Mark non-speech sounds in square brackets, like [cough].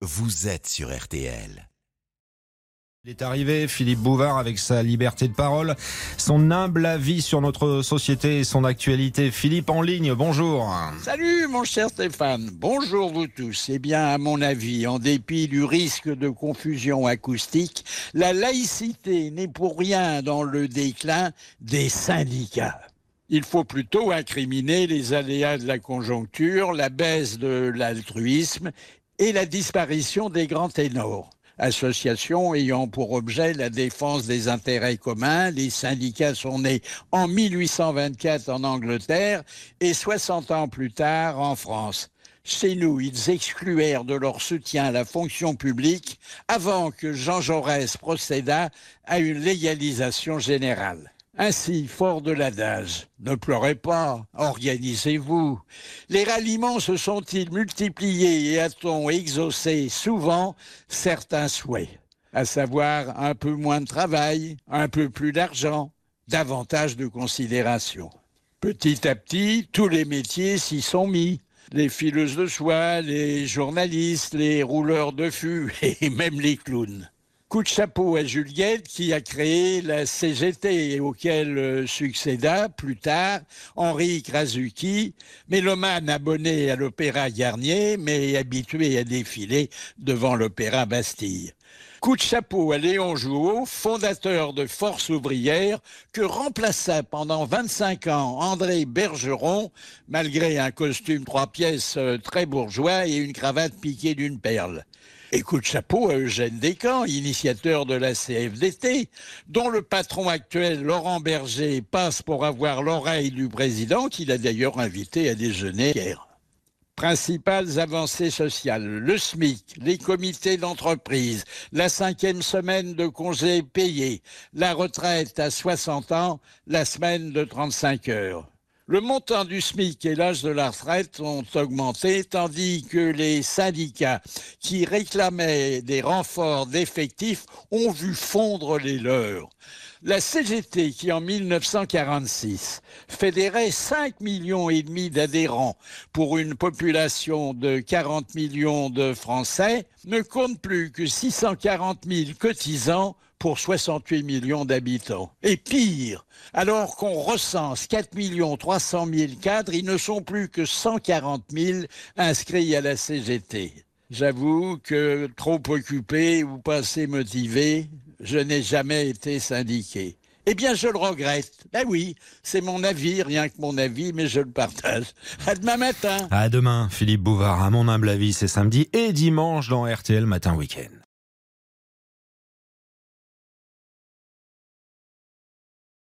vous êtes sur RTL. Il est arrivé, Philippe Bouvard, avec sa liberté de parole, son humble avis sur notre société et son actualité. Philippe en ligne, bonjour. Salut mon cher Stéphane, bonjour vous tous. Eh bien, à mon avis, en dépit du risque de confusion acoustique, la laïcité n'est pour rien dans le déclin des syndicats. Il faut plutôt incriminer les aléas de la conjoncture, la baisse de l'altruisme et la disparition des grands ténors. Associations ayant pour objet la défense des intérêts communs, les syndicats sont nés en 1824 en Angleterre et 60 ans plus tard en France. Chez nous, ils excluèrent de leur soutien la fonction publique avant que Jean Jaurès procédât à une légalisation générale. Ainsi, fort de l'adage, ne pleurez pas, organisez-vous. Les ralliements se sont-ils multipliés et a-t-on exaucé souvent certains souhaits, à savoir un peu moins de travail, un peu plus d'argent, davantage de considération? Petit à petit, tous les métiers s'y sont mis. Les fileuses de soie, les journalistes, les rouleurs de fût [laughs] et même les clowns. Coup de chapeau à Juliette qui a créé la CGT et auquel euh, succéda plus tard Henri Krasuki, mélomane abonné à l'Opéra Garnier mais habitué à défiler devant l'Opéra Bastille. Coup de chapeau à Léon Jouot, fondateur de Force ouvrière, que remplaça pendant 25 ans André Bergeron, malgré un costume trois pièces euh, très bourgeois et une cravate piquée d'une perle. Et coup de chapeau à Eugène Descamps, initiateur de la CFDT, dont le patron actuel, Laurent Berger, passe pour avoir l'oreille du président, qu'il a d'ailleurs invité à déjeuner hier. Principales avancées sociales, le SMIC, les comités d'entreprise, la cinquième semaine de congés payés, la retraite à 60 ans, la semaine de 35 heures. Le montant du SMIC et l'âge de la retraite ont augmenté, tandis que les syndicats qui réclamaient des renforts d'effectifs ont vu fondre les leurs. La CGT, qui en 1946 fédérait 5 millions et demi d'adhérents pour une population de 40 millions de Français, ne compte plus que 640 000 cotisants pour 68 millions d'habitants. Et pire, alors qu'on recense 4 300 000 cadres, ils ne sont plus que 140 000 inscrits à la CGT. J'avoue que trop occupé ou pas assez motivé, je n'ai jamais été syndiqué. Eh bien, je le regrette. Ben oui, c'est mon avis, rien que mon avis, mais je le partage. À demain matin. À demain, Philippe Bouvard. À mon humble avis, c'est samedi et dimanche dans RTL Matin Week-end.